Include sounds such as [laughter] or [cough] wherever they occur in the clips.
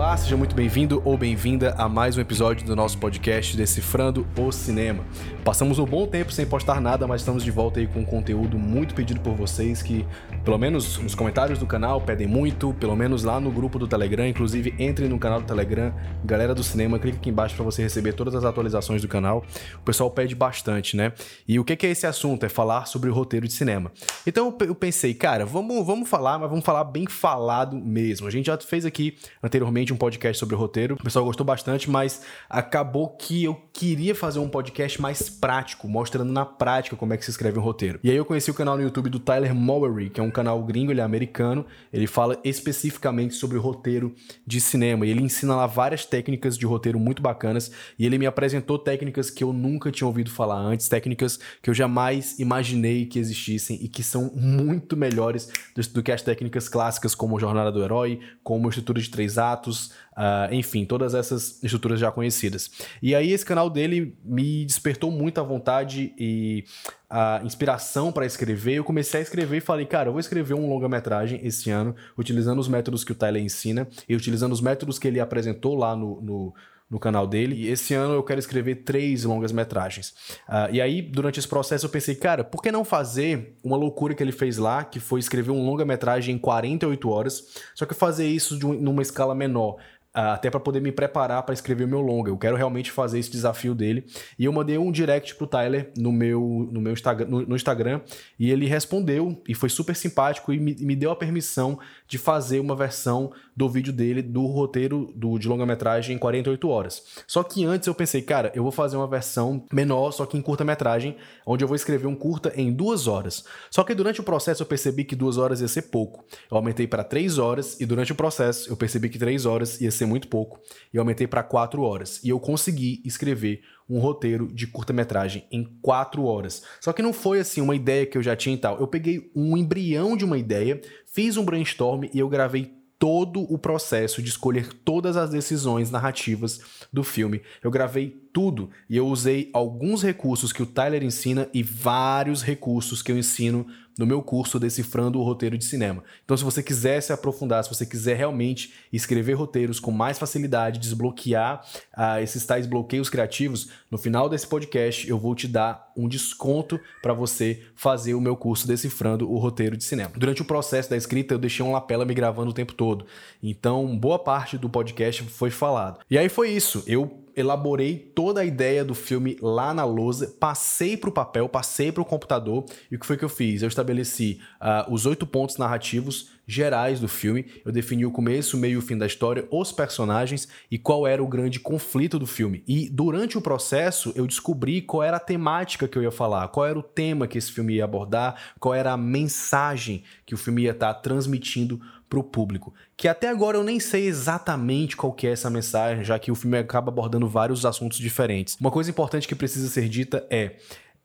Olá, seja muito bem-vindo ou bem-vinda a mais um episódio do nosso podcast Decifrando o Cinema. Passamos um bom tempo sem postar nada, mas estamos de volta aí com um conteúdo muito pedido por vocês que, pelo menos nos comentários do canal, pedem muito, pelo menos lá no grupo do Telegram, inclusive entre no canal do Telegram, galera do cinema, clique aqui embaixo para você receber todas as atualizações do canal. O pessoal pede bastante, né? E o que é esse assunto? É falar sobre o roteiro de cinema. Então eu pensei, cara, vamos, vamos falar, mas vamos falar bem falado mesmo. A gente já fez aqui anteriormente um podcast sobre roteiro, o pessoal gostou bastante, mas acabou que eu queria fazer um podcast mais prático, mostrando na prática como é que se escreve um roteiro. E aí eu conheci o canal no YouTube do Tyler Mowery, que é um canal gringo, ele é americano, ele fala especificamente sobre roteiro de cinema, e ele ensina lá várias técnicas de roteiro muito bacanas, e ele me apresentou técnicas que eu nunca tinha ouvido falar antes, técnicas que eu jamais imaginei que existissem e que são muito melhores do, do que as técnicas clássicas como Jornada do Herói, como estrutura de três atos, Uh, enfim, todas essas estruturas já conhecidas. E aí esse canal dele me despertou muita vontade e a inspiração para escrever. Eu comecei a escrever e falei, cara, eu vou escrever um longa-metragem esse ano, utilizando os métodos que o Tyler ensina e utilizando os métodos que ele apresentou lá no, no no canal dele. E esse ano eu quero escrever três longas metragens. Uh, e aí, durante esse processo, eu pensei, cara, por que não fazer uma loucura que ele fez lá, que foi escrever um longa metragem em 48 horas, só que fazer isso de um, numa escala menor. Até para poder me preparar para escrever o meu longa. Eu quero realmente fazer esse desafio dele. E eu mandei um direct pro Tyler no meu, no meu Instagram, no, no Instagram e ele respondeu e foi super simpático e me, me, deu a permissão de fazer uma versão do vídeo dele do roteiro do, de longa-metragem em 48 horas. Só que antes eu pensei, cara, eu vou fazer uma versão menor, só que em curta-metragem, onde eu vou escrever um curta em duas horas. Só que durante o processo eu percebi que duas horas ia ser pouco. Eu aumentei para três horas e durante o processo eu percebi que três horas ia ser ser muito pouco, e aumentei para 4 horas. E eu consegui escrever um roteiro de curta-metragem em 4 horas. Só que não foi assim uma ideia que eu já tinha e tal. Eu peguei um embrião de uma ideia, fiz um brainstorm e eu gravei todo o processo de escolher todas as decisões narrativas do filme. Eu gravei tudo e eu usei alguns recursos que o Tyler ensina e vários recursos que eu ensino no meu curso Decifrando o Roteiro de Cinema. Então, se você quiser se aprofundar, se você quiser realmente escrever roteiros com mais facilidade, desbloquear uh, esses tais bloqueios criativos, no final desse podcast eu vou te dar um desconto para você fazer o meu curso Decifrando o Roteiro de Cinema. Durante o processo da escrita, eu deixei um lapela me gravando o tempo todo. Então, boa parte do podcast foi falado. E aí foi isso. Eu elaborei toda a ideia do filme lá na lousa, passei para o papel, passei para o computador e o que foi que eu fiz? Eu estabeleci uh, os oito pontos narrativos gerais do filme, eu defini o começo, meio e o fim da história, os personagens e qual era o grande conflito do filme. E durante o processo eu descobri qual era a temática que eu ia falar, qual era o tema que esse filme ia abordar, qual era a mensagem que o filme ia estar transmitindo para o público. Que até agora eu nem sei exatamente qual que é essa mensagem, já que o filme acaba abordando vários assuntos diferentes. Uma coisa importante que precisa ser dita é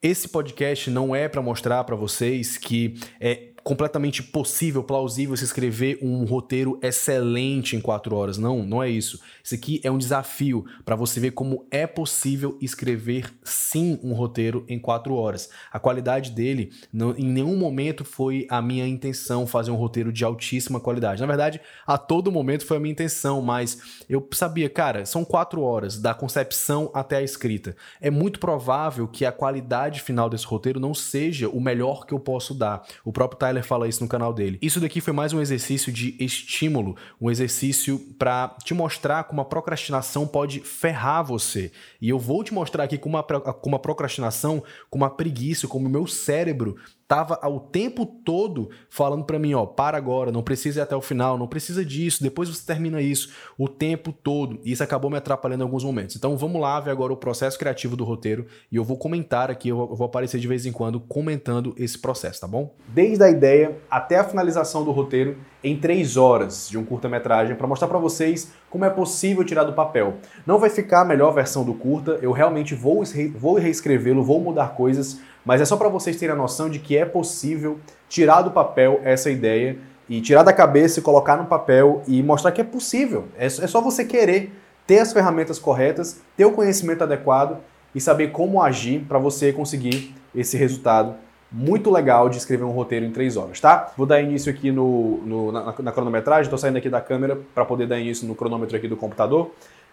esse podcast não é para mostrar para vocês que é completamente possível, plausível se escrever um roteiro excelente em quatro horas. Não, não é isso. Isso aqui é um desafio para você ver como é possível escrever sim um roteiro em quatro horas. A qualidade dele, não, em nenhum momento foi a minha intenção fazer um roteiro de altíssima qualidade. Na verdade, a todo momento foi a minha intenção, mas eu sabia, cara, são quatro horas da concepção até a escrita. É muito provável que a qualidade final desse roteiro não seja o melhor que eu posso dar. O próprio Tyler Tyler fala isso no canal dele. Isso daqui foi mais um exercício de estímulo, um exercício para te mostrar como a procrastinação pode ferrar você. E eu vou te mostrar aqui como a, como a procrastinação, como a preguiça, como o meu cérebro tava ao tempo todo falando para mim, ó, para agora, não precisa ir até o final, não precisa disso, depois você termina isso, o tempo todo. E isso acabou me atrapalhando em alguns momentos. Então vamos lá ver agora o processo criativo do roteiro e eu vou comentar aqui, eu vou aparecer de vez em quando comentando esse processo, tá bom? Desde a ideia até a finalização do roteiro em três horas de um curta-metragem para mostrar para vocês como é possível tirar do papel. Não vai ficar a melhor versão do curta, eu realmente vou, vou reescrevê-lo, vou mudar coisas, mas é só para vocês terem a noção de que é possível tirar do papel essa ideia e tirar da cabeça e colocar no papel e mostrar que é possível. É, é só você querer ter as ferramentas corretas, ter o conhecimento adequado e saber como agir para você conseguir esse resultado muito legal de escrever um roteiro em três horas, tá? Vou dar início aqui no, no na, na, cronometragem, estou saindo aqui da câmera para poder dar início no cronômetro aqui do computador.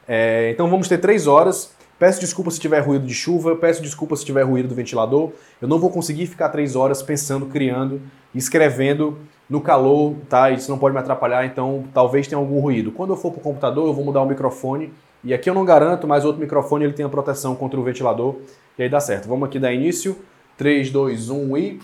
É, então vamos ter três horas. Peço desculpa se tiver ruído de chuva, peço desculpa se tiver ruído do ventilador. Eu não vou conseguir ficar três horas pensando, criando, escrevendo no calor, tá? Isso não pode me atrapalhar, então talvez tenha algum ruído. Quando eu for para o computador, eu vou mudar o microfone. E aqui eu não garanto, mas outro microfone ele tem a proteção contra o ventilador. E aí dá certo. Vamos aqui dar início. 3, 2, 1 e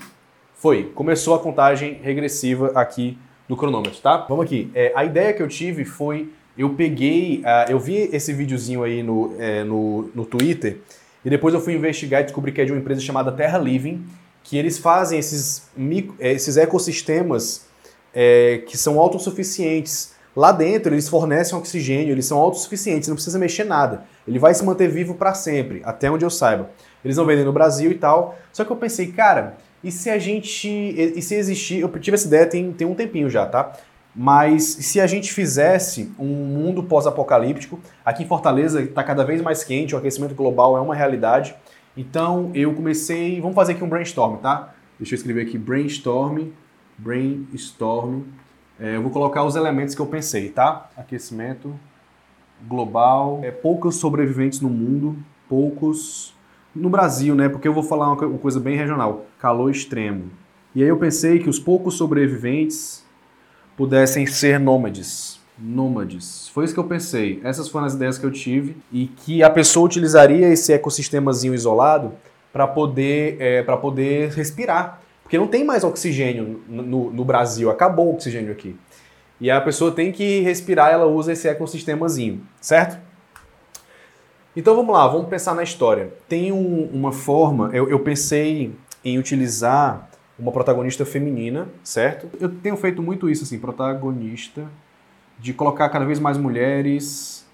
foi. Começou a contagem regressiva aqui do cronômetro, tá? Vamos aqui. É, a ideia que eu tive foi, eu peguei, uh, eu vi esse videozinho aí no, é, no, no Twitter e depois eu fui investigar e descobri que é de uma empresa chamada Terra Living, que eles fazem esses, micro, é, esses ecossistemas é, que são autossuficientes. Lá dentro eles fornecem oxigênio, eles são autossuficientes, não precisa mexer nada. Ele vai se manter vivo para sempre, até onde eu saiba. Eles não vendem no Brasil e tal. Só que eu pensei, cara, e se a gente. E se existir. Eu tive essa ideia tem, tem um tempinho já, tá? Mas se a gente fizesse um mundo pós-apocalíptico, aqui em Fortaleza está cada vez mais quente, o aquecimento global é uma realidade. Então eu comecei. Vamos fazer aqui um brainstorm, tá? Deixa eu escrever aqui brainstorm. Brainstorm. É, eu vou colocar os elementos que eu pensei, tá? Aquecimento global. É, poucos sobreviventes no mundo. Poucos no Brasil, né? Porque eu vou falar uma coisa bem regional: calor extremo. E aí eu pensei que os poucos sobreviventes pudessem ser nômades. Nômades. Foi isso que eu pensei. Essas foram as ideias que eu tive e que a pessoa utilizaria esse ecossistemazinho isolado para poder, é, poder respirar. Porque não tem mais oxigênio no, no Brasil, acabou o oxigênio aqui. E a pessoa tem que respirar, ela usa esse ecossistemazinho, certo? Então vamos lá, vamos pensar na história. Tem um, uma forma, eu, eu pensei em utilizar uma protagonista feminina, certo? Eu tenho feito muito isso, assim, protagonista, de colocar cada vez mais mulheres,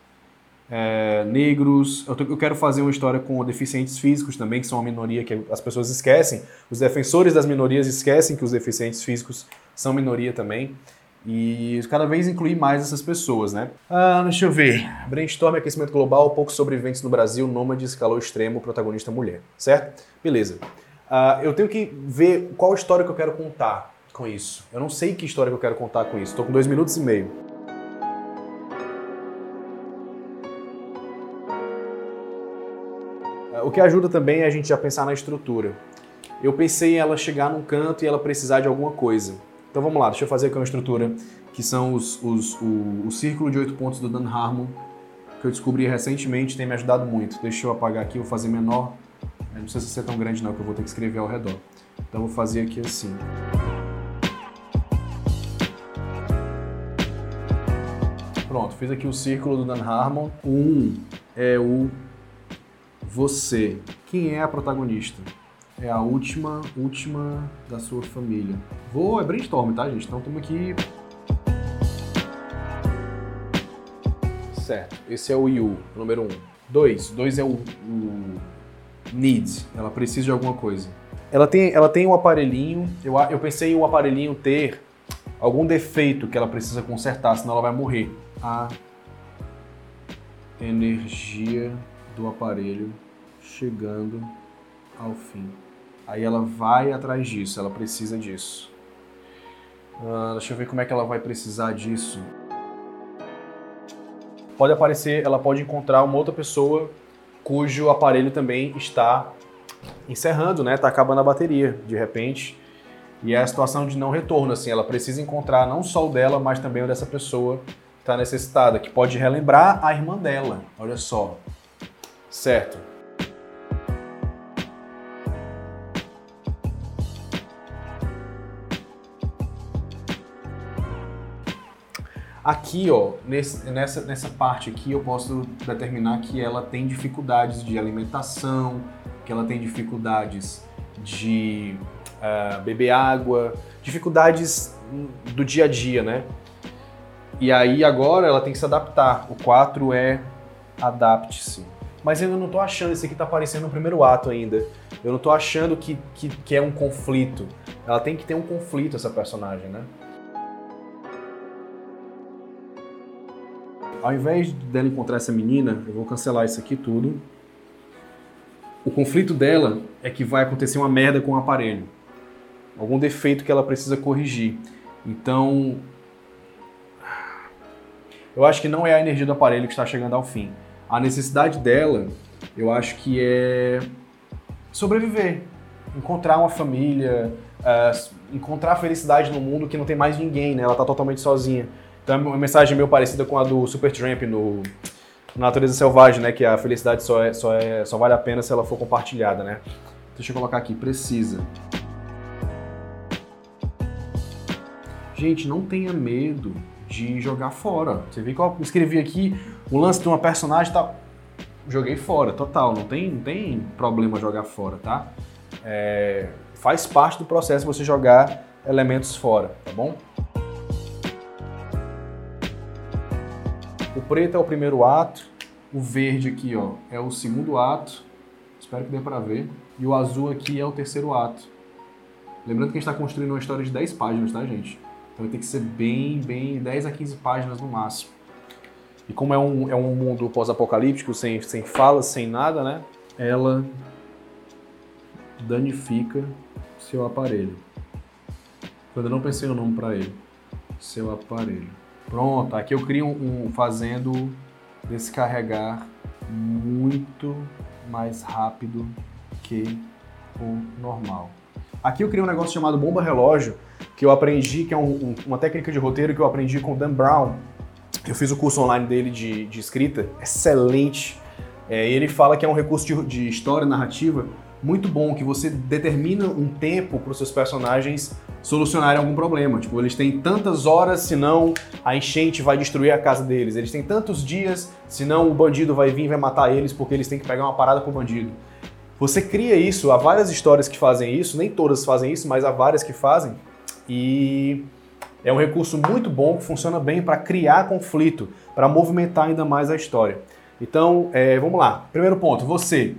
é, negros. Eu, eu, quero fazer uma história com deficientes físicos também, que são uma minoria que as pessoas esquecem. Os defensores das minorias esquecem que os deficientes físicos são minoria também e cada vez incluir mais essas pessoas, né? Ah, deixa eu ver. Brainstorm, aquecimento global, poucos sobreviventes no Brasil, nômades, calor extremo, protagonista mulher, certo? Beleza. Ah, eu tenho que ver qual história que eu quero contar com isso. Eu não sei que história que eu quero contar com isso. Estou com dois minutos e meio. Ah, o que ajuda também é a gente já pensar na estrutura. Eu pensei em ela chegar num canto e ela precisar de alguma coisa. Então vamos lá, deixa eu fazer aqui uma estrutura que são os, os, o, o círculo de oito pontos do Dan Harmon, que eu descobri recentemente tem me ajudado muito. Deixa eu apagar aqui, vou fazer menor. Não precisa ser tão grande não, que eu vou ter que escrever ao redor. Então vou fazer aqui assim. Pronto, fiz aqui o círculo do Dan Harmon. O um é o você. Quem é a protagonista? É a última, última da sua família. Vou, é brainstorm, tá, gente? Então estamos aqui. Certo, esse é o You, número um. Dois, dois é o, o Need, ela precisa de alguma coisa. Ela tem, ela tem um aparelhinho, eu, eu pensei em o um aparelhinho ter algum defeito que ela precisa consertar, senão ela vai morrer. A energia do aparelho chegando ao fim. Aí ela vai atrás disso, ela precisa disso. Uh, deixa eu ver como é que ela vai precisar disso. Pode aparecer, ela pode encontrar uma outra pessoa cujo aparelho também está encerrando, né? Tá acabando a bateria, de repente. E é a situação de não retorno, assim, ela precisa encontrar não só o dela, mas também o dessa pessoa que está necessitada, que pode relembrar a irmã dela. Olha só. Certo. Aqui, ó, nesse, nessa, nessa parte aqui, eu posso determinar que ela tem dificuldades de alimentação, que ela tem dificuldades de uh, beber água, dificuldades do dia a dia, né? E aí agora ela tem que se adaptar. O 4 é adapte-se. Mas eu não tô achando, esse aqui tá aparecendo no primeiro ato ainda. Eu não tô achando que, que, que é um conflito. Ela tem que ter um conflito, essa personagem, né? Ao invés dela encontrar essa menina, eu vou cancelar isso aqui tudo. O conflito dela é que vai acontecer uma merda com o aparelho. algum defeito que ela precisa corrigir. Então, eu acho que não é a energia do aparelho que está chegando ao fim. A necessidade dela, eu acho que é sobreviver, encontrar uma família, uh, encontrar felicidade no mundo que não tem mais ninguém, né? Ela está totalmente sozinha. Então uma mensagem meio parecida com a do Supertramp no Natureza Selvagem, né? Que a felicidade só, é, só, é, só vale a pena se ela for compartilhada, né? Deixa eu colocar aqui, precisa. Gente, não tenha medo de jogar fora. Você vê que eu escrevi aqui o lance de uma personagem e tal. Joguei fora, total. Não tem, não tem problema jogar fora, tá? É, faz parte do processo você jogar elementos fora, tá bom? O preto é o primeiro ato, o verde aqui ó, é o segundo ato, espero que dê para ver, e o azul aqui é o terceiro ato. Lembrando que a gente está construindo uma história de 10 páginas, tá gente? Então tem que ser bem, bem 10 a 15 páginas no máximo. E como é um, é um mundo pós-apocalíptico, sem, sem falas, sem nada, né? Ela danifica seu aparelho. Eu não pensei o nome para ele. Seu aparelho. Pronto, aqui eu crio um, um fazendo descarregar muito mais rápido que o normal. Aqui eu criei um negócio chamado bomba relógio, que eu aprendi, que é um, um, uma técnica de roteiro que eu aprendi com o Dan Brown. Eu fiz o curso online dele de, de escrita, excelente. É, ele fala que é um recurso de, de história narrativa muito bom, que você determina um tempo para os seus personagens solucionarem algum problema. Tipo, eles têm tantas horas, senão a enchente vai destruir a casa deles. Eles têm tantos dias, senão o bandido vai vir e vai matar eles porque eles têm que pegar uma parada com o bandido. Você cria isso, há várias histórias que fazem isso, nem todas fazem isso, mas há várias que fazem. E é um recurso muito bom que funciona bem para criar conflito, para movimentar ainda mais a história. Então, é, vamos lá. Primeiro ponto, você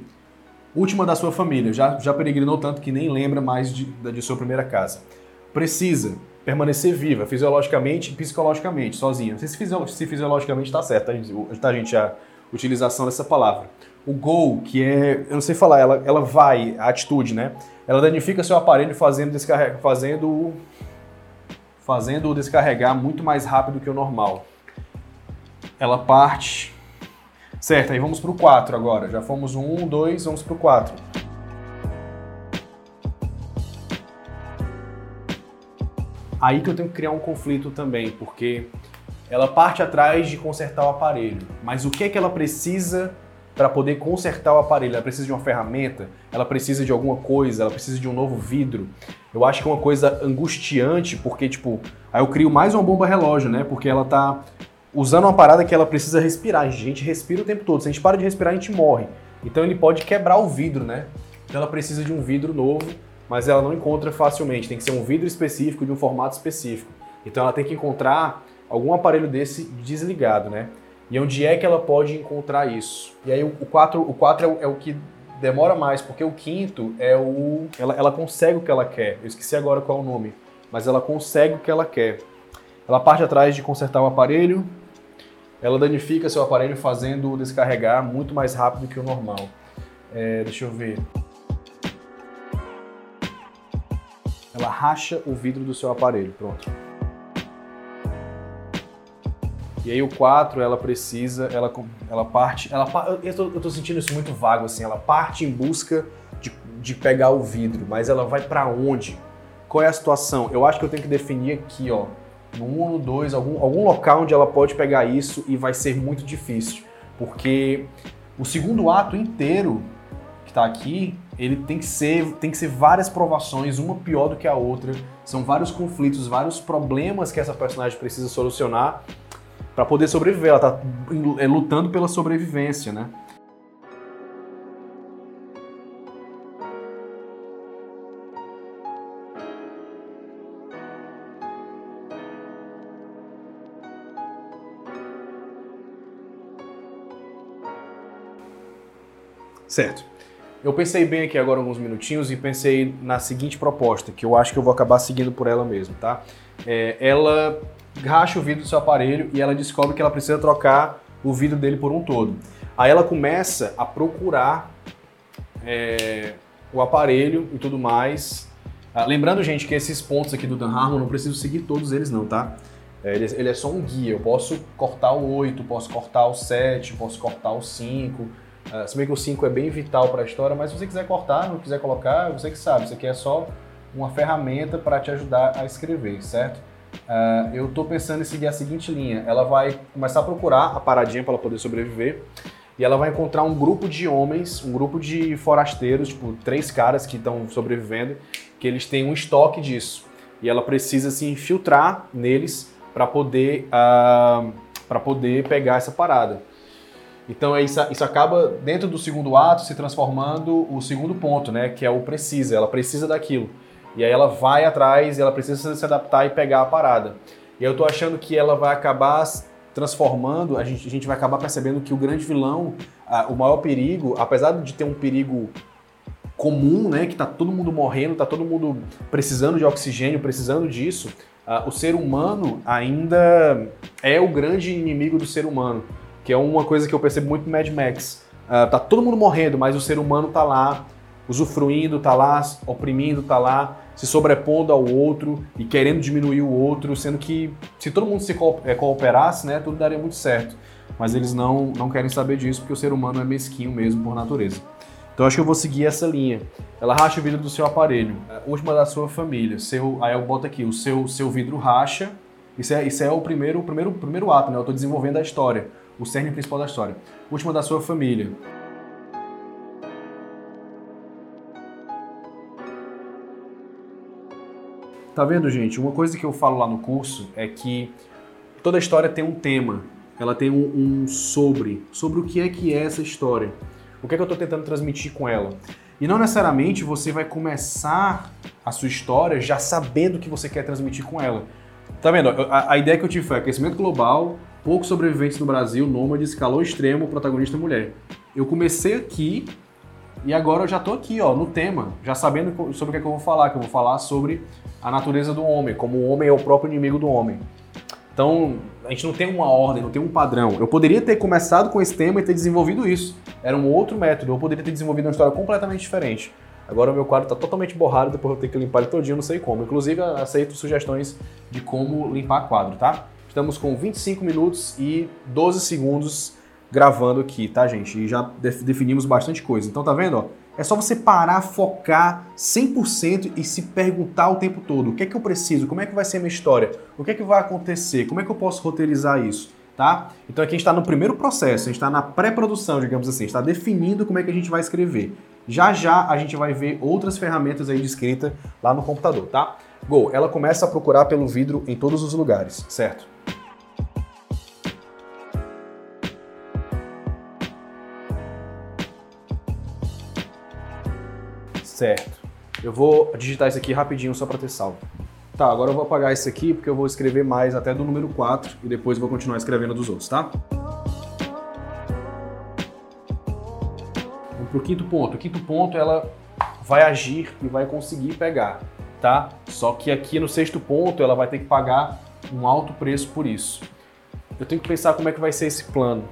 última da sua família, já, já peregrinou tanto que nem lembra mais de, de sua primeira casa. Precisa permanecer viva, fisiologicamente e psicologicamente, sozinha. Não sei se, se fisiologicamente está certo, tá, tá, gente? A utilização dessa palavra. O go, que é, eu não sei falar, ela, ela vai, a atitude, né? Ela danifica seu aparelho fazendo, descarrega, fazendo, fazendo o descarregar muito mais rápido que o normal. Ela parte Certo, aí vamos para o 4 agora. Já fomos um, 1, 2, vamos para o 4. Aí que eu tenho que criar um conflito também, porque ela parte atrás de consertar o aparelho. Mas o que é que ela precisa para poder consertar o aparelho? Ela precisa de uma ferramenta? Ela precisa de alguma coisa? Ela precisa de um novo vidro? Eu acho que é uma coisa angustiante, porque, tipo, aí eu crio mais uma bomba relógio, né? Porque ela tá usando uma parada que ela precisa respirar. A gente respira o tempo todo. Se a gente para de respirar, a gente morre. Então ele pode quebrar o vidro, né? Então ela precisa de um vidro novo, mas ela não encontra facilmente. Tem que ser um vidro específico, de um formato específico. Então ela tem que encontrar algum aparelho desse desligado, né? E onde é que ela pode encontrar isso? E aí o 4, o 4 é, o, é o que demora mais, porque o quinto é o. Ela, ela consegue o que ela quer. Eu esqueci agora qual é o nome, mas ela consegue o que ela quer. Ela parte atrás de consertar o aparelho, ela danifica seu aparelho fazendo descarregar muito mais rápido que o normal. É, deixa eu ver. Ela racha o vidro do seu aparelho, pronto. E aí o 4, ela precisa, ela, ela parte, ela, eu, tô, eu tô sentindo isso muito vago assim, ela parte em busca de, de pegar o vidro, mas ela vai para onde? Qual é a situação? Eu acho que eu tenho que definir aqui, ó, no 1 no 2, algum, algum local onde ela pode pegar isso e vai ser muito difícil. Porque o segundo ato inteiro que está aqui, ele tem que ser tem que ser várias provações, uma pior do que a outra. São vários conflitos, vários problemas que essa personagem precisa solucionar para poder sobreviver. Ela está é, lutando pela sobrevivência, né? Certo. Eu pensei bem aqui agora alguns minutinhos e pensei na seguinte proposta, que eu acho que eu vou acabar seguindo por ela mesmo, tá? É, ela racha o vidro do seu aparelho e ela descobre que ela precisa trocar o vidro dele por um todo. Aí ela começa a procurar é, o aparelho e tudo mais. Ah, lembrando, gente, que esses pontos aqui do Dan Harmon, não preciso seguir todos eles não, tá? É, ele, ele, é só um guia. Eu posso cortar o 8, posso cortar o 7, posso cortar o 5. Ah, se bem que o 5 é bem vital para a história, mas se você quiser cortar, não quiser colocar, você que sabe. Isso aqui é só uma ferramenta para te ajudar a escrever, certo? Uh, eu estou pensando em seguir a seguinte linha. Ela vai começar a procurar a paradinha para ela poder sobreviver e ela vai encontrar um grupo de homens, um grupo de forasteiros, tipo três caras que estão sobrevivendo, que eles têm um estoque disso e ela precisa se infiltrar neles para poder uh, ah, para poder pegar essa parada. Então é isso, isso acaba dentro do segundo ato se transformando o segundo ponto, né, que é o precisa. Ela precisa daquilo. E aí ela vai atrás, ela precisa se adaptar e pegar a parada. E eu tô achando que ela vai acabar transformando, a gente, a gente vai acabar percebendo que o grande vilão, o maior perigo, apesar de ter um perigo comum, né, que tá todo mundo morrendo, tá todo mundo precisando de oxigênio, precisando disso, o ser humano ainda é o grande inimigo do ser humano, que é uma coisa que eu percebo muito no Mad Max. Uh, tá todo mundo morrendo, mas o ser humano tá lá usufruindo, tá lá oprimindo, tá lá se sobrepondo ao outro e querendo diminuir o outro, sendo que se todo mundo se é, cooperasse, né, tudo daria muito certo. Mas eles não, não querem saber disso porque o ser humano é mesquinho mesmo por natureza. Então acho que eu vou seguir essa linha. Ela racha o vidro do seu aparelho. Última da sua família. Seu, aí eu boto aqui, o seu, seu vidro racha. Isso é, isso é o primeiro, primeiro, primeiro ato, né? Eu estou desenvolvendo a história. O cerne principal da história. Última da sua família. Tá vendo, gente? Uma coisa que eu falo lá no curso é que toda história tem um tema, ela tem um, um sobre, sobre o que é que é essa história. O que é que eu estou tentando transmitir com ela? E não necessariamente você vai começar a sua história já sabendo o que você quer transmitir com ela. Tá vendo? A, a ideia que eu tive foi aquecimento global, poucos sobreviventes no Brasil, nômades, calor extremo, protagonista mulher. Eu comecei aqui e agora eu já tô aqui, ó, no tema, já sabendo sobre o que, é que eu vou falar, que eu vou falar sobre a natureza do homem, como o homem é o próprio inimigo do homem. Então, a gente não tem uma ordem, não tem um padrão. Eu poderia ter começado com esse tema e ter desenvolvido isso. Era um outro método, eu poderia ter desenvolvido uma história completamente diferente. Agora o meu quadro está totalmente borrado, depois eu tenho que limpar ele todinho, não sei como. Inclusive, aceito sugestões de como limpar quadro, tá? Estamos com 25 minutos e 12 segundos gravando aqui, tá, gente? E já definimos bastante coisa. Então, tá vendo, ó? É só você parar, focar 100% e se perguntar o tempo todo: o que é que eu preciso? Como é que vai ser a minha história? O que é que vai acontecer? Como é que eu posso roteirizar isso? Tá? Então aqui a gente está no primeiro processo, a gente está na pré-produção, digamos assim, está definindo como é que a gente vai escrever. Já já a gente vai ver outras ferramentas aí de escrita lá no computador, tá? Go, ela começa a procurar pelo vidro em todos os lugares, certo? Certo. Eu vou digitar isso aqui rapidinho só para ter salvo. Tá, agora eu vou apagar isso aqui porque eu vou escrever mais até do número 4 e depois vou continuar escrevendo dos outros, tá? Vamos pro quinto ponto. O quinto ponto, ela vai agir e vai conseguir pegar, tá? Só que aqui no sexto ponto, ela vai ter que pagar um alto preço por isso. Eu tenho que pensar como é que vai ser esse plano.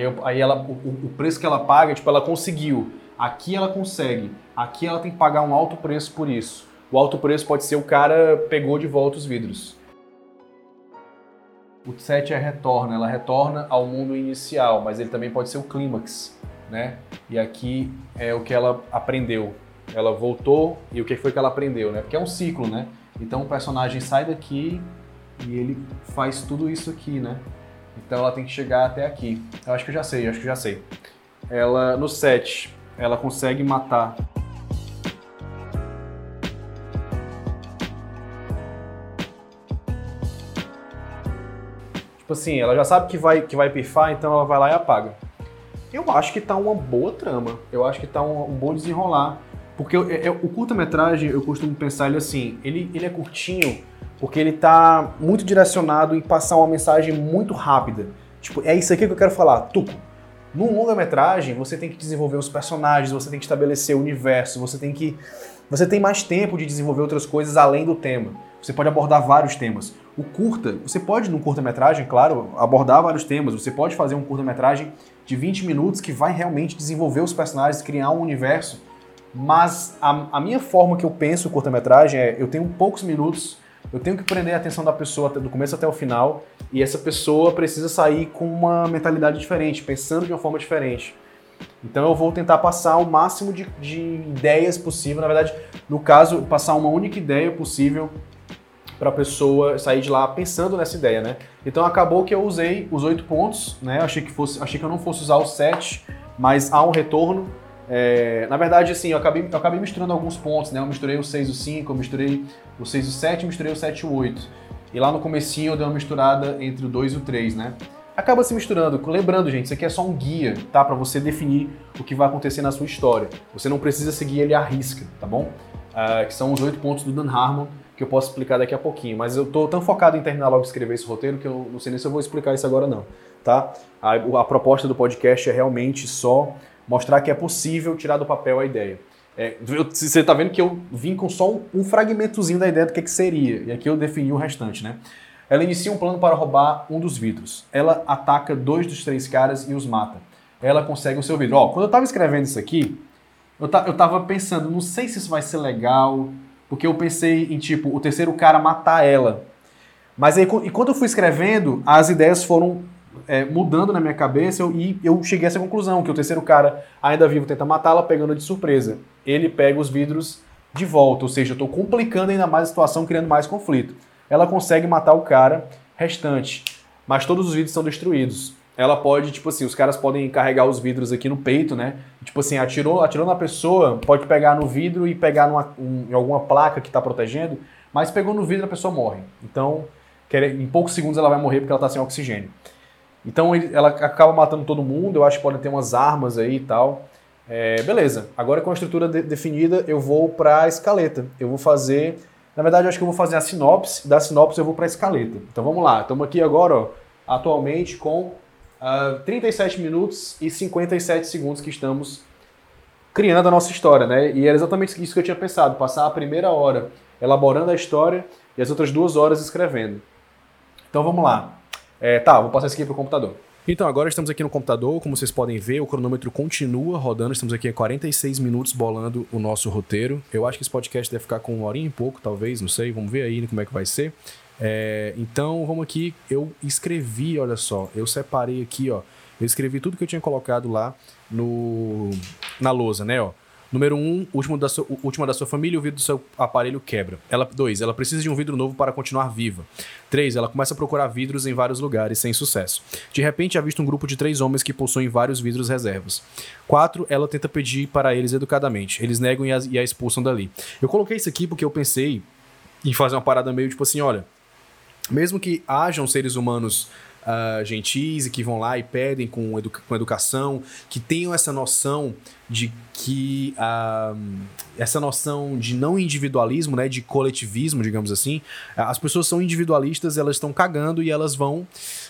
Aí, aí ela, o, o, preço que ela paga, tipo, ela conseguiu. Aqui ela consegue. Aqui ela tem que pagar um alto preço por isso. O alto preço pode ser o cara pegou de volta os vidros. O 7 é retorna, ela retorna ao mundo inicial, mas ele também pode ser o clímax, né? E aqui é o que ela aprendeu. Ela voltou e o que foi que ela aprendeu, né? Porque é um ciclo, né? Então o personagem sai daqui e ele faz tudo isso aqui, né? Então ela tem que chegar até aqui. Eu acho que eu já sei, eu acho que eu já sei. Ela, no 7, ela consegue matar Tipo assim, ela já sabe que vai, que vai pifar, então ela vai lá e apaga. Eu acho que tá uma boa trama. Eu acho que tá um, um bom desenrolar. Porque eu, eu, o curta-metragem, eu costumo pensar ele assim, ele, ele é curtinho, porque ele está muito direcionado em passar uma mensagem muito rápida. Tipo, é isso aqui que eu quero falar, tuco. Num longa-metragem, você tem que desenvolver os personagens, você tem que estabelecer o universo, você tem que. Você tem mais tempo de desenvolver outras coisas além do tema. você pode abordar vários temas. O curta, você pode, num curta-metragem, claro, abordar vários temas. Você pode fazer um curta-metragem de 20 minutos que vai realmente desenvolver os personagens, criar um universo. Mas a, a minha forma que eu penso curta-metragem é: eu tenho poucos minutos, eu tenho que prender a atenção da pessoa do começo até o final, e essa pessoa precisa sair com uma mentalidade diferente, pensando de uma forma diferente. Então eu vou tentar passar o máximo de, de ideias possível. Na verdade, no caso, passar uma única ideia possível para a pessoa sair de lá pensando nessa ideia, né? Então acabou que eu usei os oito pontos, né? Achei que fosse, achei que eu não fosse usar os sete, mas há um retorno. É, na verdade, assim, eu acabei, eu acabei misturando alguns pontos, né? Eu misturei o 6 e o 5, eu misturei o 6 e o 7, misturei o 7 e o 8. E lá no comecinho eu dei uma misturada entre o 2 e o 3, né? Acaba se misturando. Lembrando, gente, isso aqui é só um guia, tá? Para você definir o que vai acontecer na sua história. Você não precisa seguir ele à risca, tá bom? Uh, que são os oito pontos do Dan Harmon, que eu posso explicar daqui a pouquinho. Mas eu tô tão focado em terminar logo de escrever esse roteiro que eu não sei nem se eu vou explicar isso agora não, tá? A, a proposta do podcast é realmente só mostrar que é possível tirar do papel a ideia. É, você está vendo que eu vim com só um, um fragmentozinho da ideia do que, que seria, e aqui eu defini o restante, né? Ela inicia um plano para roubar um dos vidros. Ela ataca dois dos três caras e os mata. Ela consegue o seu vidro. Ó, quando eu estava escrevendo isso aqui, eu, eu tava pensando, não sei se isso vai ser legal, porque eu pensei em, tipo, o terceiro cara matar ela. Mas aí, enquanto eu fui escrevendo, as ideias foram é, mudando na minha cabeça eu, e eu cheguei a essa conclusão, que o terceiro cara, ainda vivo, tenta matá-la, pegando de surpresa. Ele pega os vidros de volta, ou seja, eu estou complicando ainda mais a situação, criando mais conflito. Ela consegue matar o cara restante, mas todos os vidros são destruídos ela pode, tipo assim, os caras podem carregar os vidros aqui no peito, né? Tipo assim, atirou, atirou na pessoa, pode pegar no vidro e pegar numa, um, em alguma placa que está protegendo, mas pegou no vidro a pessoa morre. Então, em poucos segundos ela vai morrer porque ela está sem oxigênio. Então ela acaba matando todo mundo, eu acho que pode ter umas armas aí e tal. É, beleza, agora com a estrutura de, definida, eu vou para a escaleta. Eu vou fazer, na verdade, eu acho que eu vou fazer a sinopse, da sinopse eu vou para a escaleta. Então vamos lá, estamos aqui agora, ó, atualmente com uh, ah, 37 minutos e 57 segundos que estamos criando a nossa história, né? E era exatamente isso que eu tinha pensado, passar a primeira hora elaborando a história e as outras duas horas escrevendo. Então vamos lá. É, tá, vou passar isso aqui para o computador. Então, agora estamos aqui no computador, como vocês podem ver, o cronômetro continua rodando, estamos aqui a 46 minutos bolando o nosso roteiro. Eu acho que esse podcast deve ficar com uma horinha e pouco, talvez, não sei, vamos ver aí como é que vai ser. É, então, vamos aqui, eu escrevi, olha só, eu separei aqui, ó, eu escrevi tudo que eu tinha colocado lá no na lousa, né, ó. Número 1, um, último última da sua família, o vidro do seu aparelho quebra. Ela, dois, ela precisa de um vidro novo para continuar viva. 3. Ela começa a procurar vidros em vários lugares, sem sucesso. De repente, avista um grupo de três homens que possuem vários vidros reservas. 4. Ela tenta pedir para eles educadamente. Eles negam e a, e a expulsam dali. Eu coloquei isso aqui porque eu pensei em fazer uma parada meio tipo assim: olha, mesmo que hajam seres humanos uh, gentis e que vão lá e pedem com, com educação, que tenham essa noção de que uh, essa noção de não individualismo, né, de coletivismo, digamos assim, as pessoas são individualistas, elas estão cagando e elas vão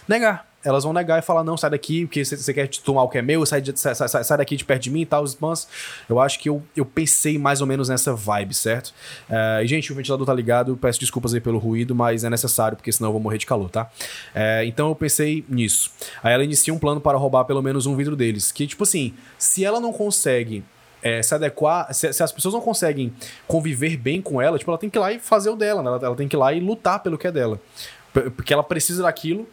negar elas vão negar e falar, não, sai daqui, porque você quer tomar o que é meu, sai, de, sai, sai, sai, daqui de perto de mim e tal, mas eu acho que eu, eu pensei mais ou menos nessa vibe, certo? Uh, gente, o ventilador tá ligado, peço desculpas aí pelo ruído, mas é necessário, porque senão eu vou morrer de calor, tá? Uh, então eu pensei nisso. Aí ela inicia um plano para roubar pelo menos um vidro deles, que, tipo assim, se ela não consegue é, se adequar, se, se, as pessoas não conseguem conviver bem com ela, tipo, ela tem que ir lá e fazer o dela, né? ela, ela tem que ir lá e lutar pelo que é dela. Porque ela precisa daquilo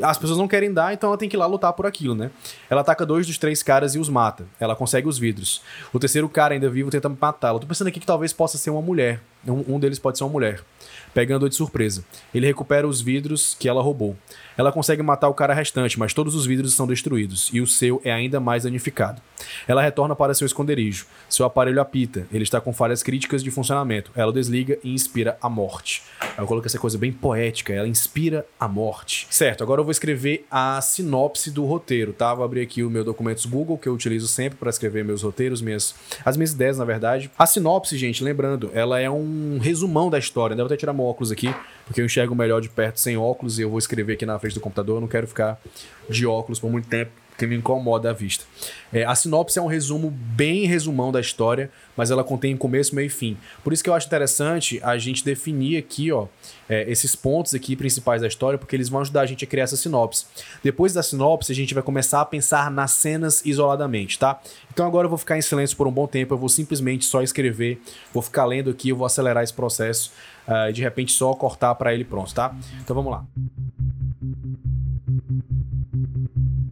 as pessoas não querem dar, então ela tem que ir lá lutar por aquilo, né? Ela ataca dois dos três caras e os mata. Ela consegue os vidros. O terceiro cara, ainda vivo, tenta matá-la. Tô pensando aqui que talvez possa ser uma mulher. Um, um deles pode ser uma mulher pegando-a de surpresa. Ele recupera os vidros que ela roubou. Ela consegue matar o cara restante, mas todos os vidros são destruídos e o seu é ainda mais danificado. Ela retorna para seu esconderijo. Seu aparelho apita. Ele está com falhas críticas de funcionamento. Ela desliga e inspira a morte. Eu coloquei essa coisa bem poética. Ela inspira a morte. Certo, agora eu vou escrever a sinopse do roteiro, tá? Vou abrir aqui o meu documentos Google, que eu utilizo sempre para escrever meus roteiros, minhas, as minhas ideias, na verdade. A sinopse, gente, lembrando, ela é um resumão da história. Vou até tirar meu óculos aqui, porque eu enxergo melhor de perto sem óculos e eu vou escrever aqui na frente do computador. Eu não quero ficar de óculos por muito tempo que me incomoda a vista. É, a sinopse é um resumo bem resumão da história, mas ela contém começo, meio e fim. Por isso que eu acho interessante a gente definir aqui, ó, é, esses pontos aqui principais da história, porque eles vão ajudar a gente a criar essa sinopse. Depois da sinopse, a gente vai começar a pensar nas cenas isoladamente, tá? Então agora eu vou ficar em silêncio por um bom tempo, eu vou simplesmente só escrever, vou ficar lendo aqui, eu vou acelerar esse processo uh, e de repente só cortar para ele pronto, tá? Então vamos lá.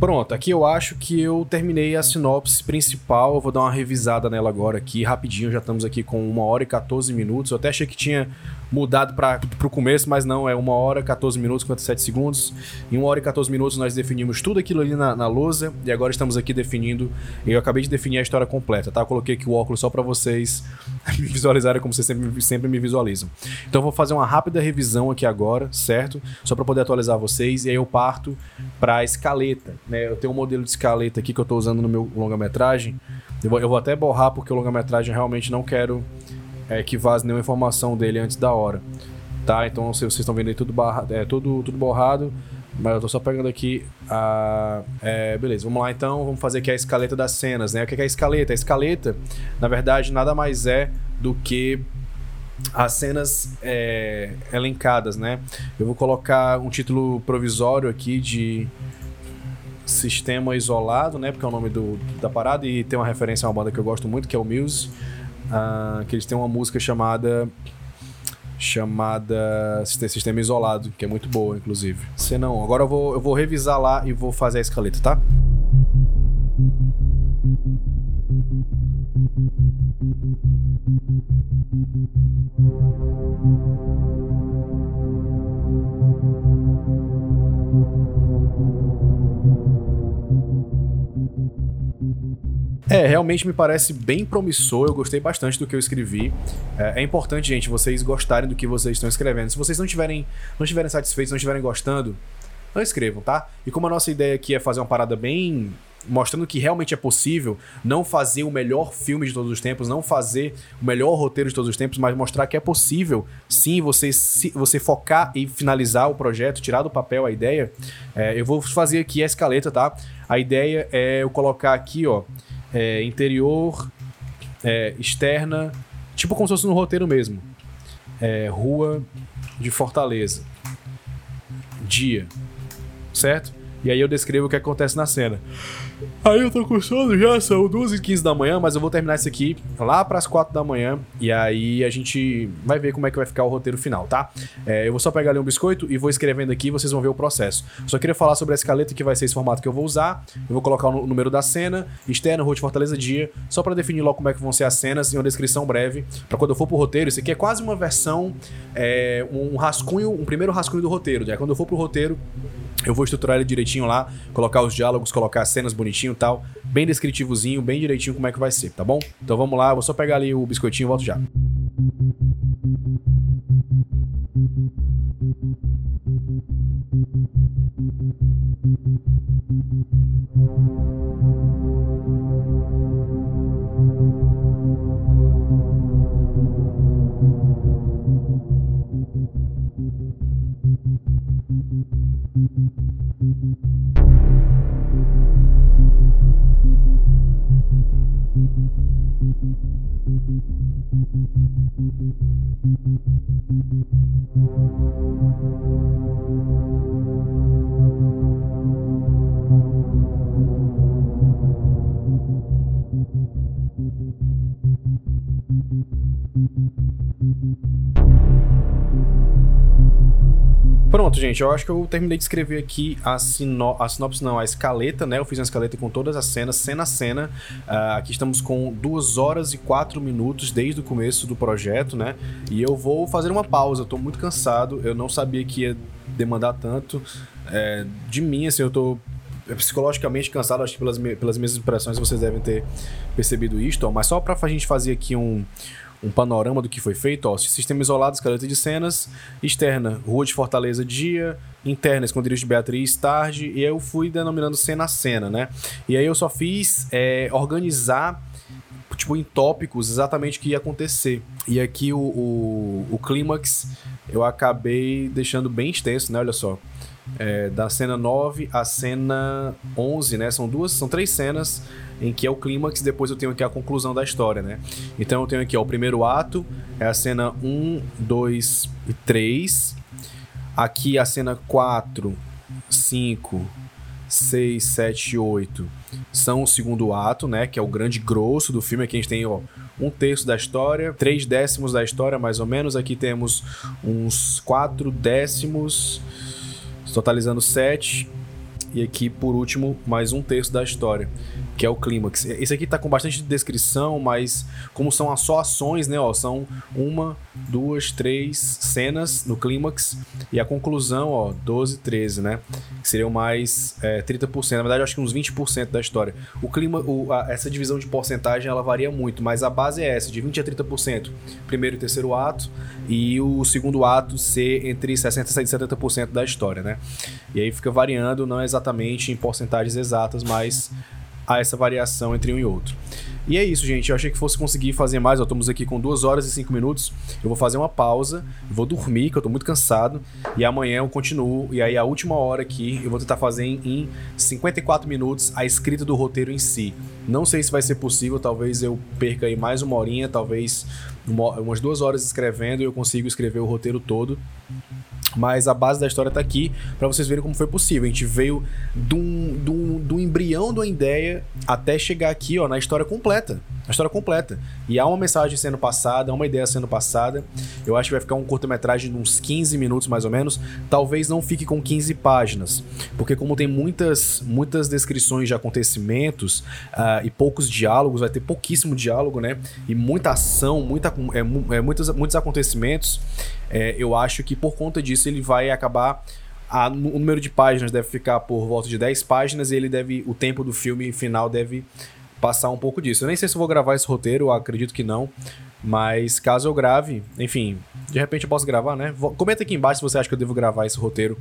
Pronto, aqui eu acho que eu terminei a sinopse principal. Eu vou dar uma revisada nela agora aqui, rapidinho. Já estamos aqui com 1 hora e 14 minutos. Eu até achei que tinha mudado para o começo, mas não, é 1 hora, 14 minutos, 57 segundos. Em 1 hora e 14 minutos nós definimos tudo aquilo ali na, na lousa e agora estamos aqui definindo. Eu acabei de definir a história completa, tá? Eu coloquei aqui o óculos só para vocês [laughs] me visualizarem como vocês sempre, sempre me visualizam. Então vou fazer uma rápida revisão aqui agora, certo? Só para poder atualizar vocês e aí eu parto para a escaleta, né? Eu tenho um modelo de escaleta aqui que eu estou usando no meu longa-metragem. Eu vou, eu vou até borrar porque o longa-metragem realmente não quero é, que vaze nenhuma informação dele antes da hora. Tá? Então se vocês estão vendo aí tudo, barra, é, tudo, tudo borrado, mas eu tô só pegando aqui a. É, beleza, vamos lá então, vamos fazer aqui a escaleta das cenas, né? O que é a escaleta? A escaleta, na verdade, nada mais é do que as cenas é, elencadas, né? Eu vou colocar um título provisório aqui de Sistema Isolado, né? Porque é o nome do, da parada e tem uma referência a uma banda que eu gosto muito, que é o Muse uh, que eles têm uma música chamada chamada Sistema Isolado, que é muito boa, inclusive. Se não, agora eu vou, eu vou revisar lá e vou fazer a escaleta, tá? É, realmente me parece bem promissor. Eu gostei bastante do que eu escrevi. É, é, importante, gente, vocês gostarem do que vocês estão escrevendo. Se vocês não estiverem não estiverem satisfeitos, não estiverem gostando, não escrevam, tá? E como a nossa ideia aqui é fazer uma parada bem mostrando que realmente é possível não fazer o melhor filme de todos os tempos, não fazer o melhor roteiro de todos os tempos, mas mostrar que é possível, sim, você, se, você focar e finalizar o projeto, tirar do papel a ideia. É, eu vou fazer aqui a escaleta, tá? A ideia é eu colocar aqui, ó, é, interior, é, externa, tipo como se fosse no roteiro mesmo. É, rua de Fortaleza. Dia. Certo? E aí eu descrevo o que acontece na cena. Aí eu tô com sono já, são 12 e 15 da manhã, mas eu vou terminar isso aqui lá pras 4 da manhã. E aí a gente vai ver como é que vai ficar o roteiro final, tá? É, eu vou só pegar ali um biscoito e vou escrevendo aqui vocês vão ver o processo. Só queria falar sobre a escaleta que vai ser esse formato que eu vou usar. Eu vou colocar o número da cena, externo, de Fortaleza Dia, só para definir logo como é que vão ser as cenas e uma descrição breve. para quando eu for pro roteiro, isso aqui é quase uma versão, é, um rascunho, um primeiro rascunho do roteiro. Já quando eu for pro roteiro, eu vou estruturar ele direitinho lá, colocar os diálogos, colocar as cenas bonitinho e tal, bem descritivozinho, bem direitinho como é que vai ser, tá bom? Então vamos lá, vou só pegar ali o biscoitinho e volto já. Thank you. Pronto, gente, eu acho que eu terminei de escrever aqui a, sino... a sinopse, não, a escaleta, né? Eu fiz uma escaleta com todas as cenas, cena a cena. Uh, aqui estamos com duas horas e quatro minutos desde o começo do projeto, né? E eu vou fazer uma pausa, eu tô muito cansado, eu não sabia que ia demandar tanto. É, de mim, assim, eu tô psicologicamente cansado, acho que pelas, pelas minhas impressões vocês devem ter percebido isto, ó, mas só pra gente fazer aqui um, um panorama do que foi feito, ó, sistema isolado, escaleta de cenas, externa, Rua de Fortaleza, dia, interna, esconderijo de Beatriz, tarde, e aí eu fui denominando cena a cena, né? E aí eu só fiz é, organizar tipo, em tópicos exatamente o que ia acontecer. E aqui o, o, o clímax eu acabei deixando bem extenso, né? Olha só. É, da cena 9 à cena 11, né? São duas, são três cenas em que é o clímax, depois eu tenho aqui a conclusão da história, né? Então eu tenho aqui ó, o primeiro ato, é a cena 1, 2 e 3. Aqui a cena 4, 5, 6, 7 e 8 são o segundo ato, né? Que é o grande grosso do filme. Aqui a gente tem, ó, um terço da história, três décimos da história, mais ou menos. Aqui temos uns quatro décimos, totalizando sete. E aqui, por último, mais um terço da história que é o clímax. Esse aqui tá com bastante descrição, mas como são só ações, né? Ó, são uma, duas, três cenas no clímax e a conclusão, ó, 12, 13, né? Que seriam mais é, 30%. Na verdade, acho que uns 20% da história. O clima, o, a, essa divisão de porcentagem ela varia muito, mas a base é essa, de 20 a 30%. Primeiro e terceiro ato, e o segundo ato ser entre 60% e 70% da história, né? E aí fica variando, não exatamente em porcentagens exatas, mas a essa variação entre um e outro. E é isso, gente. Eu achei que fosse conseguir fazer mais. Ó, estamos aqui com 2 horas e 5 minutos. Eu vou fazer uma pausa, vou dormir, que eu tô muito cansado. E amanhã eu continuo. E aí, a última hora aqui, eu vou tentar fazer em 54 minutos a escrita do roteiro em si. Não sei se vai ser possível, talvez eu perca aí mais uma horinha, talvez umas duas horas escrevendo e eu consigo escrever o roteiro todo. Mas a base da história tá aqui para vocês verem como foi possível. A gente veio do, do, embrião de uma ideia até chegar aqui, ó, na história completa. A história completa. E há uma mensagem sendo passada, há uma ideia sendo passada. Eu acho que vai ficar um curta-metragem de uns 15 minutos mais ou menos. Talvez não fique com 15 páginas. Porque como tem muitas, muitas descrições de acontecimentos uh, e poucos diálogos, vai ter pouquíssimo diálogo, né? E muita ação, muita, é, é muitos, muitos acontecimentos. É, eu acho que por conta disso ele vai acabar a, o número de páginas deve ficar por volta de 10 páginas e ele deve o tempo do filme final deve passar um pouco disso. Eu nem sei se vou gravar esse roteiro, acredito que não. Mas caso eu grave, enfim, de repente eu posso gravar, né? Comenta aqui embaixo se você acha que eu devo gravar esse roteiro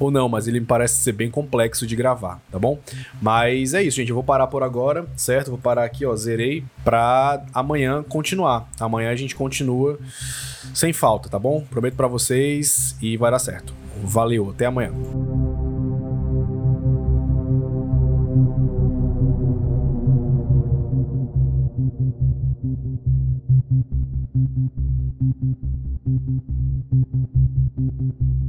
ou não, mas ele me parece ser bem complexo de gravar, tá bom? Mas é isso, gente. Eu vou parar por agora, certo? Vou parar aqui, ó, zerei, pra amanhã continuar. Amanhã a gente continua sem falta, tá bom? Prometo para vocês e vai dar certo. Valeu, até amanhã. Thank you.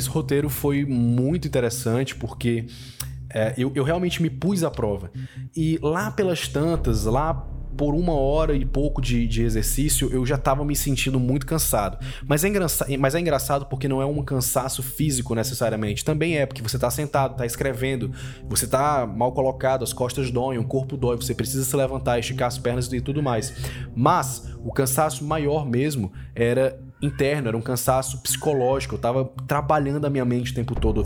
Esse roteiro foi muito interessante porque é, eu, eu realmente me pus à prova. E lá pelas tantas, lá por uma hora e pouco de, de exercício, eu já estava me sentindo muito cansado. Mas é, engraçado, mas é engraçado porque não é um cansaço físico necessariamente. Também é porque você está sentado, está escrevendo, você está mal colocado, as costas doem, o corpo dói, você precisa se levantar, esticar as pernas e tudo mais. Mas o cansaço maior mesmo era interno, era um cansaço psicológico. Eu estava trabalhando a minha mente o tempo todo.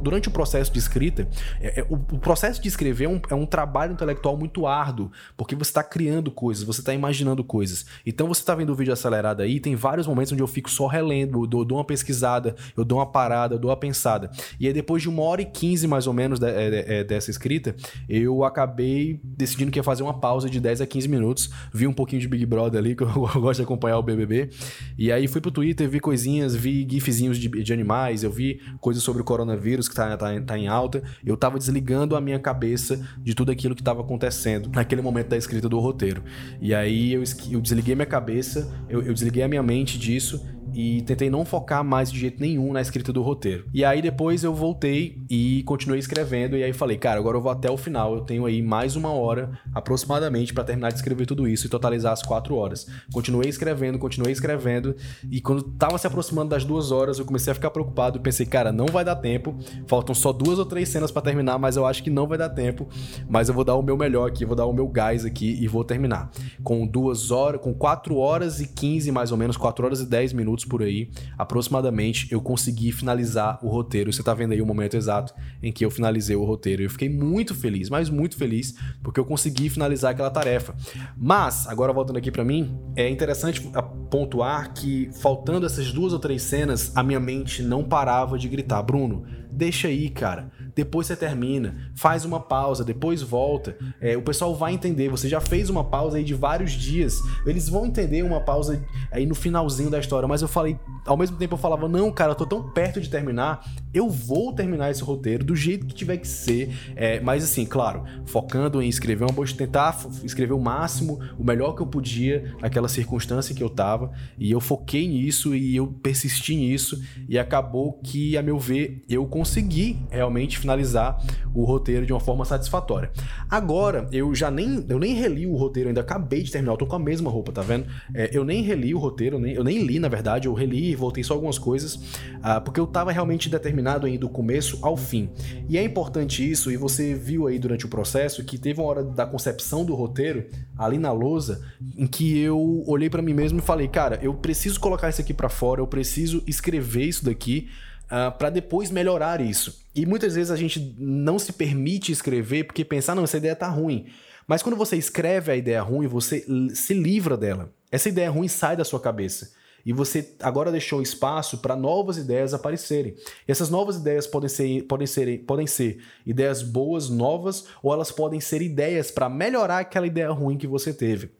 durante o processo de escrita, é, é, o, o, processo de escrever é um, é um, trabalho intelectual muito árduo, porque você está criando coisas, você está imaginando coisas. Então você está vendo o vídeo acelerado aí, tem vários momentos onde eu fico só relendo, eu dou, eu dou uma pesquisada, eu dou uma parada, eu dou uma pensada. E aí depois de uma hora e quinze mais ou menos de, de, de, é, dessa escrita, eu acabei decidindo que ia fazer uma pausa de 10 a 15 minutos, vi um pouquinho de Big Brother ali, que eu [laughs] gosto de acompanhar o BBB, e aí fui pro Twitter, vi coisinhas, vi gifzinhos de, de animais, eu vi coisas sobre o coronavírus que tá, tá, tá em alta. Eu tava desligando a minha cabeça de tudo aquilo que tava acontecendo naquele momento da escrita do roteiro. E aí eu, eu desliguei minha cabeça, eu, eu desliguei a minha mente disso e tentei não focar mais de jeito nenhum na escrita do roteiro. E aí depois eu voltei e continuei escrevendo e aí falei, cara, agora eu vou até o final, eu tenho aí mais uma hora aproximadamente para terminar de escrever tudo isso e totalizar as quatro horas. Continuei escrevendo, continuei escrevendo e quando tava se aproximando das duas horas eu comecei a ficar preocupado pensei, cara, não vai dar tempo, faltam só duas ou três cenas para terminar, mas eu acho que não vai dar tempo, mas eu vou dar o meu melhor aqui, vou dar o meu gás aqui e vou terminar. Com duas horas, com quatro horas e quinze mais ou menos, quatro horas e dez minutos minutos por aí, aproximadamente, eu consegui finalizar o roteiro. Você tá vendo aí o momento exato em que eu finalizei o roteiro. Eu fiquei muito feliz, mas muito feliz, porque eu consegui finalizar aquela tarefa. Mas, agora voltando aqui para mim, é interessante pontuar que, faltando essas duas ou três cenas, a minha mente não parava de gritar: Bruno, deixa aí, cara depois você termina, faz uma pausa, depois volta. É, o pessoal vai entender. Você já fez uma pausa aí de vários dias, eles vão entender uma pausa aí no finalzinho da história. Mas eu falei, ao mesmo tempo eu falava, não, cara, eu tô tão perto de terminar, eu vou terminar esse roteiro do jeito que tiver que ser. É, mas assim, claro, focando em escrever uma boa, tentar escrever o máximo, o melhor que eu podia naquela circunstância que eu tava. E eu foquei nisso e eu persisti nisso. E acabou que, a meu ver, eu consegui realmente finalizar o roteiro de uma forma satisfatória. Agora, eu já nem, eu nem reli o roteiro, ainda acabei de terminar, eu tô com a mesma roupa, tá vendo? É, eu nem reli o roteiro, nem, eu nem li, na verdade, eu reli e voltei só algumas coisas, uh, porque eu tava realmente determinado aí do começo ao fim. E é importante isso, e você viu aí durante o processo que teve uma hora da concepção do roteiro, ali na lousa, em que eu olhei para mim mesmo e falei, cara, eu preciso colocar isso aqui para fora, eu preciso escrever isso daqui, uh, ah, para depois melhorar isso. E muitas vezes a gente não se permite escrever porque pensar, não, essa ideia tá ruim. Mas quando você escreve a ideia ruim, você se livra dela. Essa ideia ruim sai da sua cabeça. E você agora deixou espaço para novas ideias aparecerem. E essas novas ideias podem ser, podem, ser, podem ser ideias boas, novas, ou elas podem ser ideias para melhorar aquela ideia ruim que você teve.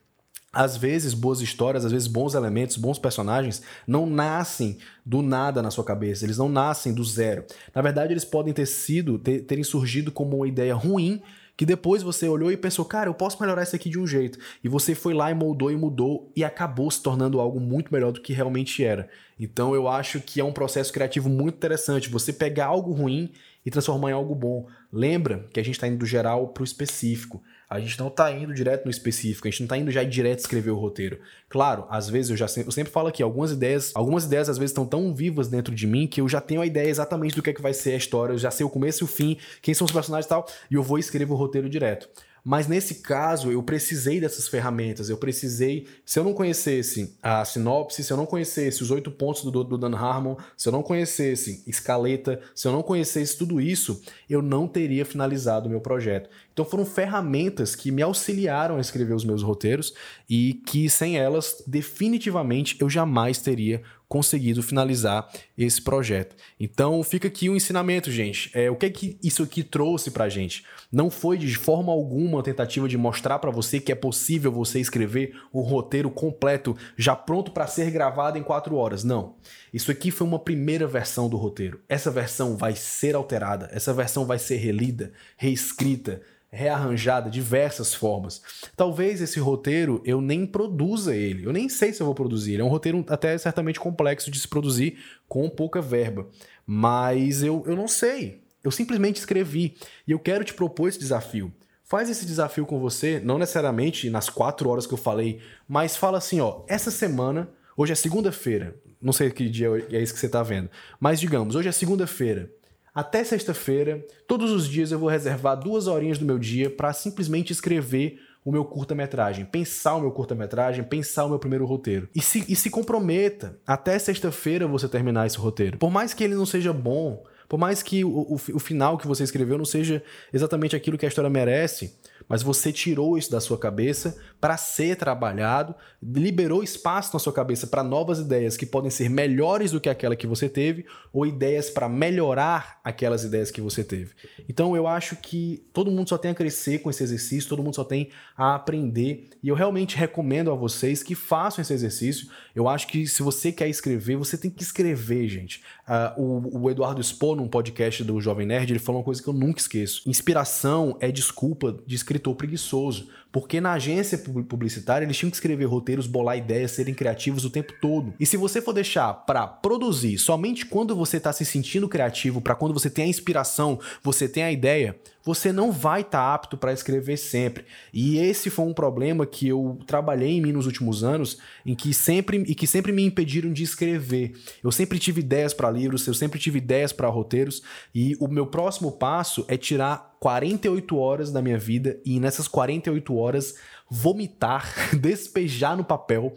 Às vezes, boas histórias, às vezes, bons elementos, bons personagens não nascem do nada na sua cabeça, eles não nascem do zero. Na verdade, eles podem ter sido, ter, terem surgido como uma ideia ruim que depois você olhou e pensou, cara, eu posso melhorar isso aqui de um jeito. E você foi lá e moldou e mudou e acabou se tornando algo muito melhor do que realmente era. Então eu acho que é um processo criativo muito interessante. Você pegar algo ruim e transformar em algo bom. Lembra que a gente está indo do geral para o específico. A gente não está indo direto no específico, a gente não está indo já direto escrever o roteiro. Claro, às vezes eu já eu sempre falo aqui, algumas ideias, algumas ideias às vezes estão tão vivas dentro de mim que eu já tenho a ideia exatamente do que é que vai ser a história, eu já sei o começo e o fim, quem são os personagens e tal, e eu vou escrever o roteiro direto. Mas nesse caso, eu precisei dessas ferramentas. Eu precisei. Se eu não conhecesse a sinopse, se eu não conhecesse os oito pontos do, do Dan Harmon, se eu não conhecesse escaleta, se eu não conhecesse tudo isso, eu não teria finalizado o meu projeto. Então foram ferramentas que me auxiliaram a escrever os meus roteiros e que sem elas, definitivamente, eu jamais teria conseguido finalizar esse projeto. Então fica aqui o um ensinamento, gente. É, o que é que isso aqui trouxe pra gente? Não foi de forma alguma uma tentativa de mostrar para você que é possível você escrever um roteiro completo, já pronto para ser gravado em quatro horas. Não. Isso aqui foi uma primeira versão do roteiro. Essa versão vai ser alterada, essa versão vai ser relida, reescrita, rearranjada diversas formas. Talvez esse roteiro eu nem produza ele, eu nem sei se eu vou produzir. Ele é um roteiro até certamente complexo de se produzir com pouca verba, mas eu, eu não sei. Eu simplesmente escrevi e eu quero te propor esse desafio. Faz esse desafio com você, não necessariamente nas quatro horas que eu falei, mas fala assim: ó, essa semana, hoje é segunda-feira, não sei que dia é isso que você está vendo, mas digamos, hoje é segunda-feira. Até sexta-feira, todos os dias eu vou reservar duas horinhas do meu dia para simplesmente escrever o meu curta-metragem, pensar o meu curta-metragem, pensar o meu primeiro roteiro. E se, e se comprometa até sexta-feira você terminar esse roteiro. Por mais que ele não seja bom, por mais que o, o, o final que você escreveu não seja exatamente aquilo que a história merece, mas você tirou isso da sua cabeça para ser trabalhado, liberou espaço na sua cabeça para novas ideias que podem ser melhores do que aquela que você teve ou ideias para melhorar aquelas ideias que você teve. Então eu acho que todo mundo só tem a crescer com esse exercício, todo mundo só tem a aprender e eu realmente recomendo a vocês que façam esse exercício. Eu acho que se você quer escrever, você tem que escrever, gente. Uh, o, o Eduardo Expo, num podcast do Jovem Nerd, ele falou uma coisa que eu nunca esqueço. Inspiração é desculpa de escritor preguiçoso. Porque na agência publicitária eles tinham que escrever roteiros, bolar ideias, serem criativos o tempo todo. E se você for deixar para produzir somente quando você está se sentindo criativo, para quando você tem a inspiração, você tem a ideia, você não vai estar tá apto para escrever sempre. E esse foi um problema que eu trabalhei em mim nos últimos anos, em que sempre e que sempre me impediram de escrever. Eu sempre tive ideias para livros, eu sempre tive ideias para roteiros, e o meu próximo passo é tirar 48 horas da minha vida e nessas 48 horas vomitar, [laughs] despejar no papel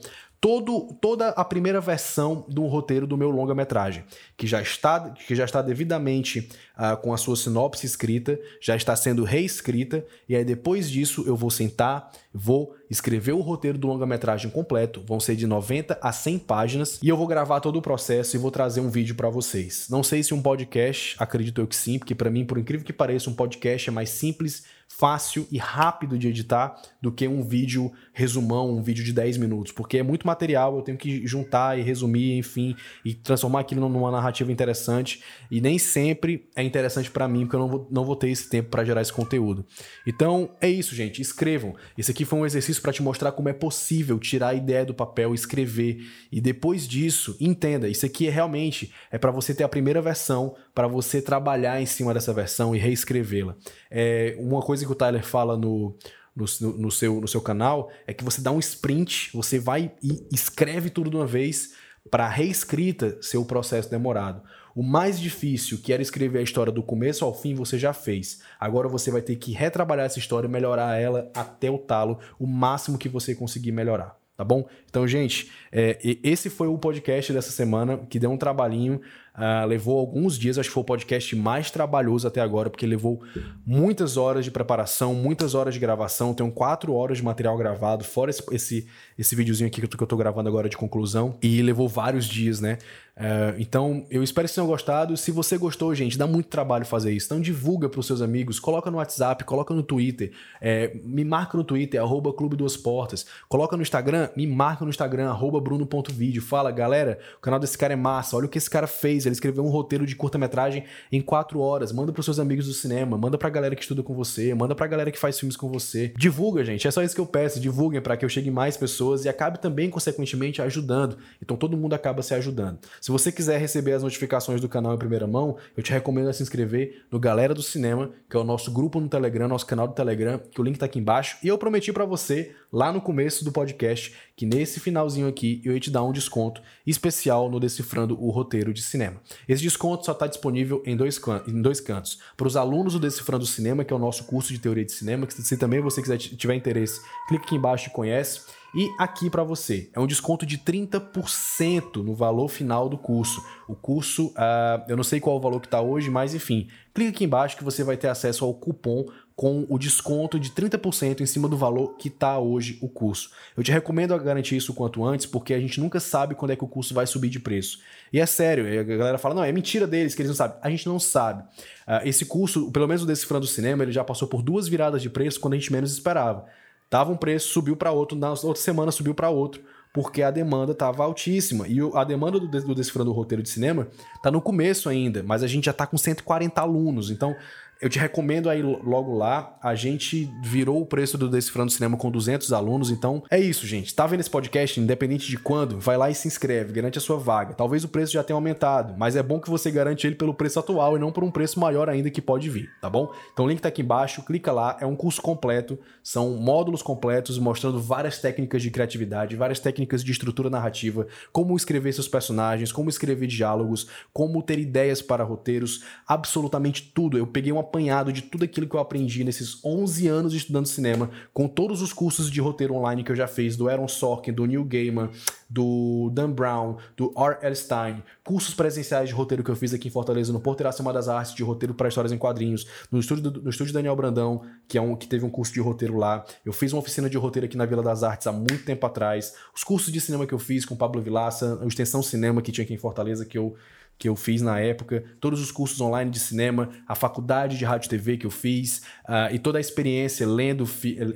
todo, toda a primeira versão do roteiro do meu longa-metragem, que já está, que já está devidamente uh, com a sua sinopse escrita, já está sendo reescrita, e aí depois disso eu vou sentar, vou escrever o roteiro do longa-metragem completo, vão ser de 90 a 100 páginas, e eu vou gravar todo o processo e vou trazer um vídeo para vocês. Não sei se um podcast, acredito eu que sim, porque para mim, por incrível que pareça, um podcast é mais simples fácil e rápido de editar do que um vídeo resumão, um vídeo de 10 minutos, porque é muito material, eu tenho que juntar e resumir, enfim, e transformar aquilo numa narrativa interessante, e nem sempre é interessante para mim, porque eu não vou, não vou ter esse tempo para gerar esse conteúdo. Então, é isso, gente, escrevam. Esse aqui foi um exercício para te mostrar como é possível tirar a ideia do papel, escrever, e depois disso, entenda, isso aqui é realmente é para você ter a primeira versão, para você trabalhar em cima dessa versão e reescrevê-la. É uma coisa que o Tyler fala no, no, no, seu, no seu canal é que você dá um sprint, você vai e escreve tudo de uma vez para reescrita ser o processo demorado. O mais difícil, que era escrever a história do começo ao fim, você já fez. Agora você vai ter que retrabalhar essa história e melhorar ela até o talo, o máximo que você conseguir melhorar. Tá bom? Então, gente, é, esse foi o podcast dessa semana que deu um trabalhinho. Uh, levou alguns dias, acho que foi o podcast mais trabalhoso até agora, porque levou muitas horas de preparação, muitas horas de gravação. Tenho quatro horas de material gravado, fora esse, esse, esse videozinho aqui que eu, que eu tô gravando agora de conclusão. E levou vários dias, né? Uh, então, eu espero que vocês tenham gostado. Se você gostou, gente, dá muito trabalho fazer isso. Então, divulga para os seus amigos, coloca no WhatsApp, coloca no Twitter, é, me marca no Twitter, arroba Clube Duas Portas. Coloca no Instagram, me marca no Instagram, arroba Bruno.vídeo. Fala, galera, o canal desse cara é massa, olha o que esse cara fez ele escreveu um roteiro de curta-metragem em quatro horas. Manda pros seus amigos do cinema, manda pra galera que estuda com você, manda pra galera que faz filmes com você. Divulga, gente. É só isso que eu peço. Divulguem para que eu chegue mais pessoas e acabe também, consequentemente, ajudando. Então todo mundo acaba se ajudando. Se você quiser receber as notificações do canal em primeira mão, eu te recomendo a se inscrever no Galera do Cinema, que é o nosso grupo no Telegram, nosso canal do Telegram, que o link tá aqui embaixo. E eu prometi para você, lá no começo do podcast, que nesse finalzinho aqui eu ia te dar um desconto especial no Decifrando o Roteiro de Cinema. Esse desconto só está disponível em dois, em dois cantos. Para os alunos do Decifrando Cinema, que é o nosso curso de teoria de cinema, que se também você quiser tiver interesse, clique aqui embaixo e conhece. E aqui para você, é um desconto de 30% no valor final do curso. O curso, uh, eu não sei qual o valor que está hoje, mas enfim, clique aqui embaixo que você vai ter acesso ao cupom com o desconto de 30% em cima do valor que está hoje o curso. Eu te recomendo garantir isso o quanto antes, porque a gente nunca sabe quando é que o curso vai subir de preço. E é sério, a galera fala, não, é mentira deles, que eles não sabem. A gente não sabe. Uh, esse curso, pelo menos o Decifrando Cinema, ele já passou por duas viradas de preço quando a gente menos esperava. Tava um preço, subiu para outro, na outra semana subiu para outro, porque a demanda estava altíssima. E a demanda do, do Decifrando o Roteiro de Cinema tá no começo ainda, mas a gente já tá com 140 alunos. Então, eu te recomendo aí logo lá. A gente virou o preço do Decifrando Cinema com 200 alunos. Então é isso, gente. Tá vendo esse podcast? Independente de quando, vai lá e se inscreve, garante a sua vaga. Talvez o preço já tenha aumentado, mas é bom que você garante ele pelo preço atual e não por um preço maior ainda que pode vir, tá bom? Então o link tá aqui embaixo, clica lá. É um curso completo, são módulos completos mostrando várias técnicas de criatividade, várias técnicas de estrutura narrativa, como escrever seus personagens, como escrever diálogos, como ter ideias para roteiros, absolutamente tudo. Eu peguei uma apanhado de tudo aquilo que eu aprendi nesses 11 anos estudando cinema, com todos os cursos de roteiro online que eu já fiz, do Aaron Sorkin, do Neil Gaiman, do Dan Brown, do R.L. Stein, cursos presenciais de roteiro que eu fiz aqui em Fortaleza, no Porto Iracema das Artes, de roteiro para histórias em quadrinhos, no estúdio, no estúdio Daniel Brandão, que é um que teve um curso de roteiro lá. Eu fiz uma oficina de roteiro aqui na Vila das Artes há muito tempo atrás. Os cursos de cinema que eu fiz com Pablo Vilaça, a extensão cinema que tinha aqui em Fortaleza, que eu que eu fiz na época, todos os cursos online de cinema, a faculdade de rádio e TV que eu fiz, uh, e toda a experiência lendo,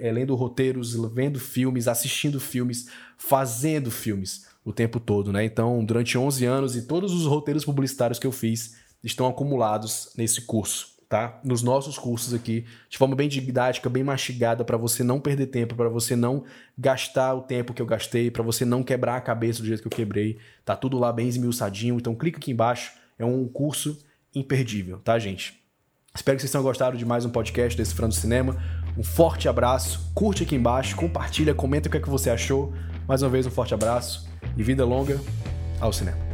eh, lendo roteiros, vendo filmes, assistindo filmes, fazendo filmes o tempo todo, né? Então, durante 11 anos e todos os roteiros publicitários que eu fiz estão acumulados nesse curso tá? Nos nossos cursos aqui, de forma bem didática, bem mastigada, para você não perder tempo, para você não gastar o tempo que eu gastei, para você não quebrar a cabeça do jeito que eu quebrei. Tá tudo lá bem esmiuçadinho, então clica aqui embaixo, é um curso imperdível, tá, gente? Espero que vocês tenham gostado de mais um podcast desse Frando Cinema. Um forte abraço, curte aqui embaixo, compartilha, comenta o que é que você achou. Mais uma vez, um forte abraço e vida longa ao cinema.